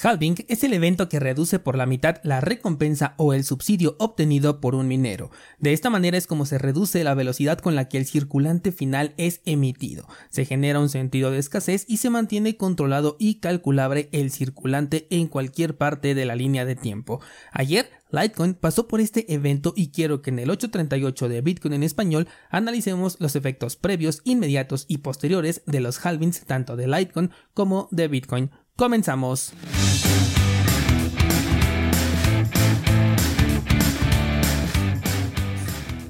Halving es el evento que reduce por la mitad la recompensa o el subsidio obtenido por un minero. De esta manera es como se reduce la velocidad con la que el circulante final es emitido. Se genera un sentido de escasez y se mantiene controlado y calculable el circulante en cualquier parte de la línea de tiempo. Ayer Litecoin pasó por este evento y quiero que en el 838 de Bitcoin en español analicemos los efectos previos, inmediatos y posteriores de los halvings tanto de Litecoin como de Bitcoin. Comenzamos.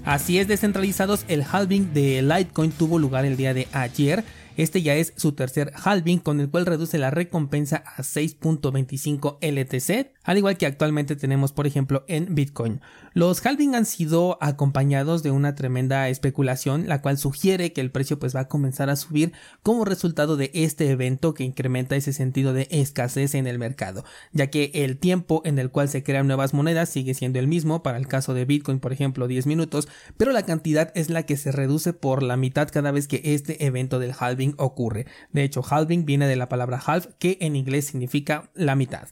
Así es, descentralizados, el halving de Litecoin tuvo lugar el día de ayer este ya es su tercer halving con el cual reduce la recompensa a 6.25 LTC, al igual que actualmente tenemos por ejemplo en Bitcoin. Los halving han sido acompañados de una tremenda especulación, la cual sugiere que el precio pues va a comenzar a subir como resultado de este evento que incrementa ese sentido de escasez en el mercado, ya que el tiempo en el cual se crean nuevas monedas sigue siendo el mismo, para el caso de Bitcoin por ejemplo 10 minutos, pero la cantidad es la que se reduce por la mitad cada vez que este evento del halving ocurre. De hecho, halving viene de la palabra half, que en inglés significa la mitad.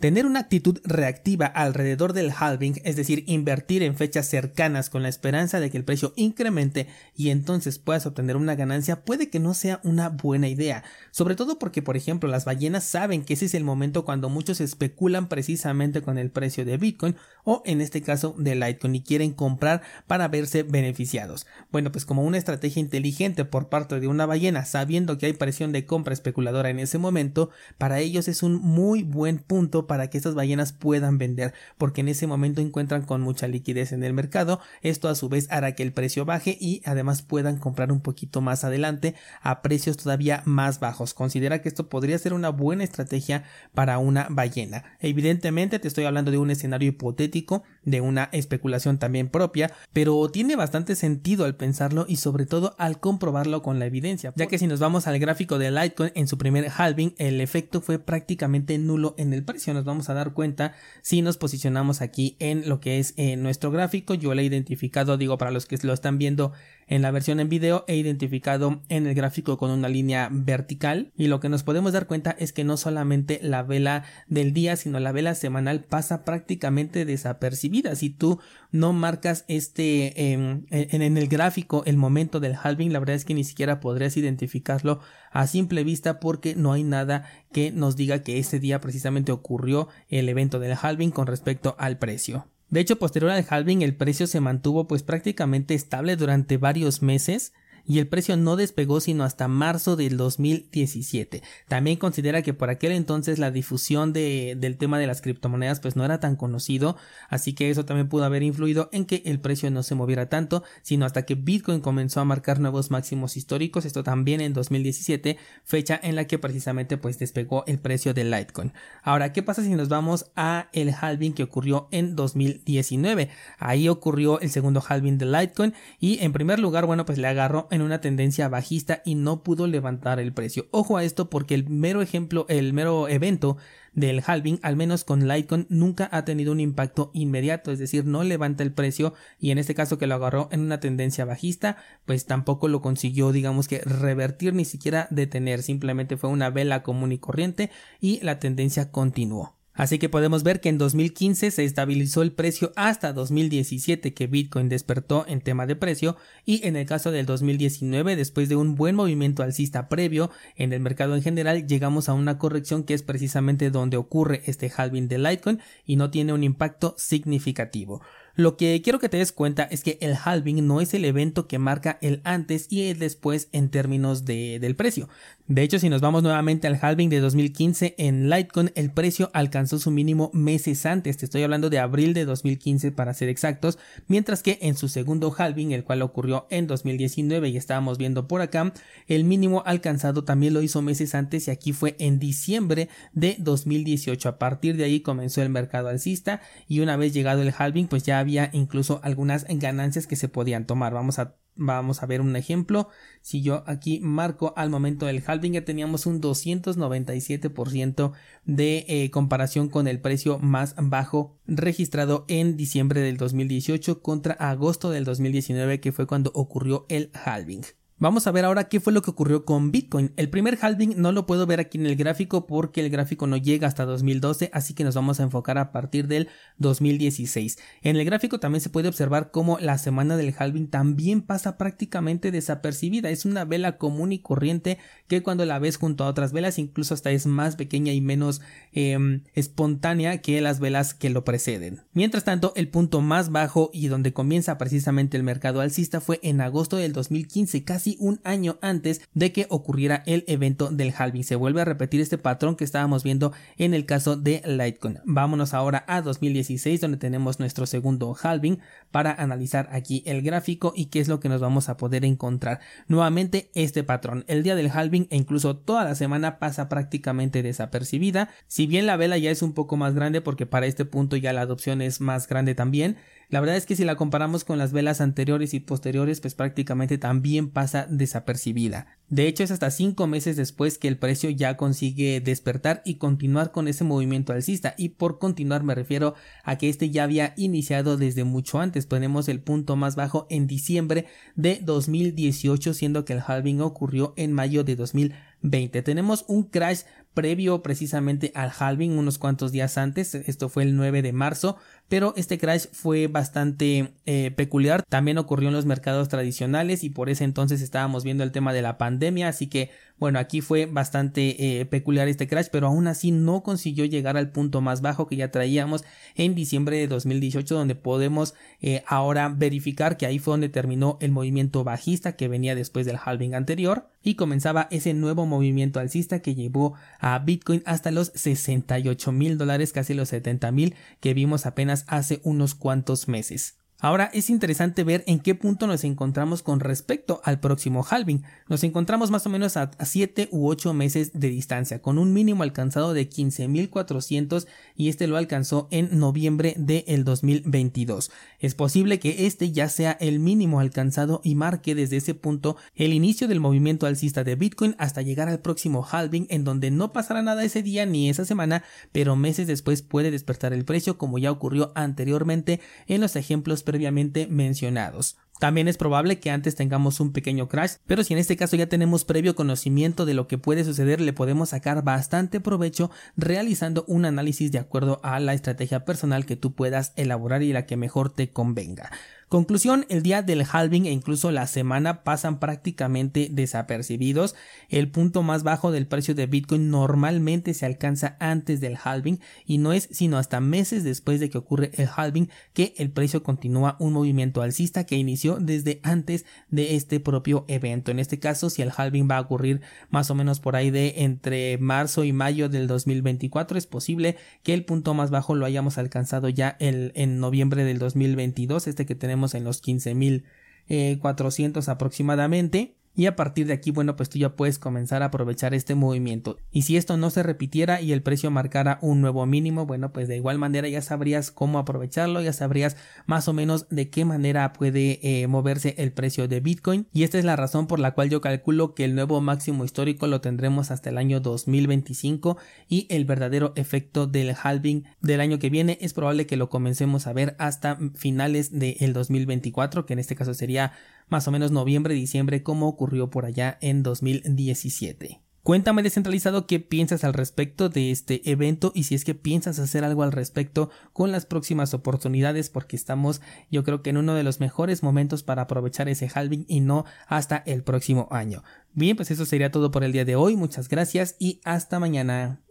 Tener una actitud reactiva alrededor del halving, es decir, invertir en fechas cercanas con la esperanza de que el precio incremente y entonces puedas obtener una ganancia, puede que no sea una buena idea, sobre todo porque, por ejemplo, las ballenas saben que ese es el momento cuando muchos especulan precisamente con el precio de Bitcoin o en este caso de Litecoin y quieren comprar para verse beneficiados. Bueno, pues como una estrategia inteligente por parte de una ballena, sabiendo que hay presión de compra especuladora en ese momento, para ellos es un muy buen punto para que estas ballenas puedan vender, porque en ese momento encuentran con mucha liquidez en el mercado. Esto a su vez hará que el precio baje y además puedan comprar un poquito más adelante a precios todavía más bajos. Considera que esto podría ser una buena estrategia para una ballena. Evidentemente te estoy hablando de un escenario hipotético, de una especulación también propia, pero tiene bastante sentido al pensarlo y sobre todo al comprobarlo con la evidencia, ya que si nos vamos al gráfico de Litecoin en su primer halving, el efecto fue prácticamente nulo en el precio vamos a dar cuenta si nos posicionamos aquí en lo que es eh, nuestro gráfico. Yo lo he identificado, digo, para los que lo están viendo en la versión en video, he identificado en el gráfico con una línea vertical y lo que nos podemos dar cuenta es que no solamente la vela del día, sino la vela semanal pasa prácticamente desapercibida. Si tú no marcas este em, en el gráfico el momento del halving, la verdad es que ni siquiera podrías identificarlo a simple vista porque no hay nada que nos diga que ese día precisamente ocurrió el evento del halving con respecto al precio. De hecho, posterior al halving el precio se mantuvo pues prácticamente estable durante varios meses y el precio no despegó sino hasta marzo del 2017. También considera que por aquel entonces la difusión de, del tema de las criptomonedas pues no era tan conocido, así que eso también pudo haber influido en que el precio no se moviera tanto, sino hasta que Bitcoin comenzó a marcar nuevos máximos históricos, esto también en 2017, fecha en la que precisamente pues despegó el precio de Litecoin. Ahora, ¿qué pasa si nos vamos a el halving que ocurrió en 2019? Ahí ocurrió el segundo halving de Litecoin y en primer lugar, bueno, pues le agarró en una tendencia bajista y no pudo levantar el precio. Ojo a esto porque el mero ejemplo, el mero evento del halving, al menos con Litecoin, nunca ha tenido un impacto inmediato, es decir, no levanta el precio y en este caso que lo agarró en una tendencia bajista, pues tampoco lo consiguió, digamos que revertir ni siquiera detener, simplemente fue una vela común y corriente y la tendencia continuó. Así que podemos ver que en 2015 se estabilizó el precio hasta 2017 que Bitcoin despertó en tema de precio y en el caso del 2019 después de un buen movimiento alcista previo en el mercado en general llegamos a una corrección que es precisamente donde ocurre este halving de Litecoin y no tiene un impacto significativo. Lo que quiero que te des cuenta es que el halving no es el evento que marca el antes y el después en términos de, del precio. De hecho, si nos vamos nuevamente al halving de 2015 en Litecoin, el precio alcanzó su mínimo meses antes. Te estoy hablando de abril de 2015 para ser exactos, mientras que en su segundo halving, el cual ocurrió en 2019 y estábamos viendo por acá, el mínimo alcanzado también lo hizo meses antes y aquí fue en diciembre de 2018. A partir de ahí comenzó el mercado alcista y una vez llegado el halving, pues ya había incluso algunas ganancias que se podían tomar. Vamos a Vamos a ver un ejemplo. Si yo aquí marco al momento del halving ya teníamos un 297% de eh, comparación con el precio más bajo registrado en diciembre del 2018 contra agosto del 2019 que fue cuando ocurrió el halving. Vamos a ver ahora qué fue lo que ocurrió con Bitcoin. El primer halving no lo puedo ver aquí en el gráfico porque el gráfico no llega hasta 2012, así que nos vamos a enfocar a partir del 2016. En el gráfico también se puede observar cómo la semana del halving también pasa prácticamente desapercibida. Es una vela común y corriente que cuando la ves junto a otras velas incluso hasta es más pequeña y menos em, espontánea que las velas que lo preceden. Mientras tanto, el punto más bajo y donde comienza precisamente el mercado alcista fue en agosto del 2015, casi un año antes de que ocurriera el evento del halving. Se vuelve a repetir este patrón que estábamos viendo en el caso de Litecoin. Vámonos ahora a 2016 donde tenemos nuestro segundo halving para analizar aquí el gráfico y qué es lo que nos vamos a poder encontrar. Nuevamente este patrón. El día del halving e incluso toda la semana pasa prácticamente desapercibida. Si bien la vela ya es un poco más grande porque para este punto ya la adopción es más grande también. La verdad es que si la comparamos con las velas anteriores y posteriores, pues prácticamente también pasa desapercibida. De hecho, es hasta cinco meses después que el precio ya consigue despertar y continuar con ese movimiento alcista. Y por continuar me refiero a que este ya había iniciado desde mucho antes. Tenemos el punto más bajo en diciembre de 2018, siendo que el halving ocurrió en mayo de 2020. Tenemos un crash previo precisamente al halving unos cuantos días antes, esto fue el 9 de marzo, pero este crash fue bastante eh, peculiar, también ocurrió en los mercados tradicionales y por ese entonces estábamos viendo el tema de la pandemia, así que bueno, aquí fue bastante eh, peculiar este crash, pero aún así no consiguió llegar al punto más bajo que ya traíamos en diciembre de 2018, donde podemos eh, ahora verificar que ahí fue donde terminó el movimiento bajista que venía después del halving anterior y comenzaba ese nuevo movimiento alcista que llevó a Bitcoin hasta los 68 mil dólares, casi los 70 mil que vimos apenas hace unos cuantos meses. Ahora es interesante ver en qué punto nos encontramos con respecto al próximo halving. Nos encontramos más o menos a 7 u 8 meses de distancia, con un mínimo alcanzado de 15.400 y este lo alcanzó en noviembre del 2022. Es posible que este ya sea el mínimo alcanzado y marque desde ese punto el inicio del movimiento alcista de Bitcoin hasta llegar al próximo halving en donde no pasará nada ese día ni esa semana, pero meses después puede despertar el precio como ya ocurrió anteriormente en los ejemplos previamente mencionados. También es probable que antes tengamos un pequeño crash, pero si en este caso ya tenemos previo conocimiento de lo que puede suceder, le podemos sacar bastante provecho realizando un análisis de acuerdo a la estrategia personal que tú puedas elaborar y la que mejor te convenga. Conclusión, el día del halving e incluso la semana pasan prácticamente desapercibidos. El punto más bajo del precio de Bitcoin normalmente se alcanza antes del halving y no es sino hasta meses después de que ocurre el halving que el precio continúa un movimiento alcista que inició desde antes de este propio evento. En este caso, si el halving va a ocurrir más o menos por ahí de entre marzo y mayo del 2024, es posible que el punto más bajo lo hayamos alcanzado ya en noviembre del 2022, este que tenemos en los 15.400 eh, aproximadamente y a partir de aquí, bueno, pues tú ya puedes comenzar a aprovechar este movimiento. Y si esto no se repitiera y el precio marcara un nuevo mínimo, bueno, pues de igual manera ya sabrías cómo aprovecharlo, ya sabrías más o menos de qué manera puede eh, moverse el precio de Bitcoin. Y esta es la razón por la cual yo calculo que el nuevo máximo histórico lo tendremos hasta el año 2025 y el verdadero efecto del halving del año que viene es probable que lo comencemos a ver hasta finales del 2024, que en este caso sería más o menos noviembre, diciembre, como ocurrió por allá en 2017. Cuéntame descentralizado qué piensas al respecto de este evento y si es que piensas hacer algo al respecto con las próximas oportunidades porque estamos yo creo que en uno de los mejores momentos para aprovechar ese halving y no hasta el próximo año. Bien, pues eso sería todo por el día de hoy. Muchas gracias y hasta mañana.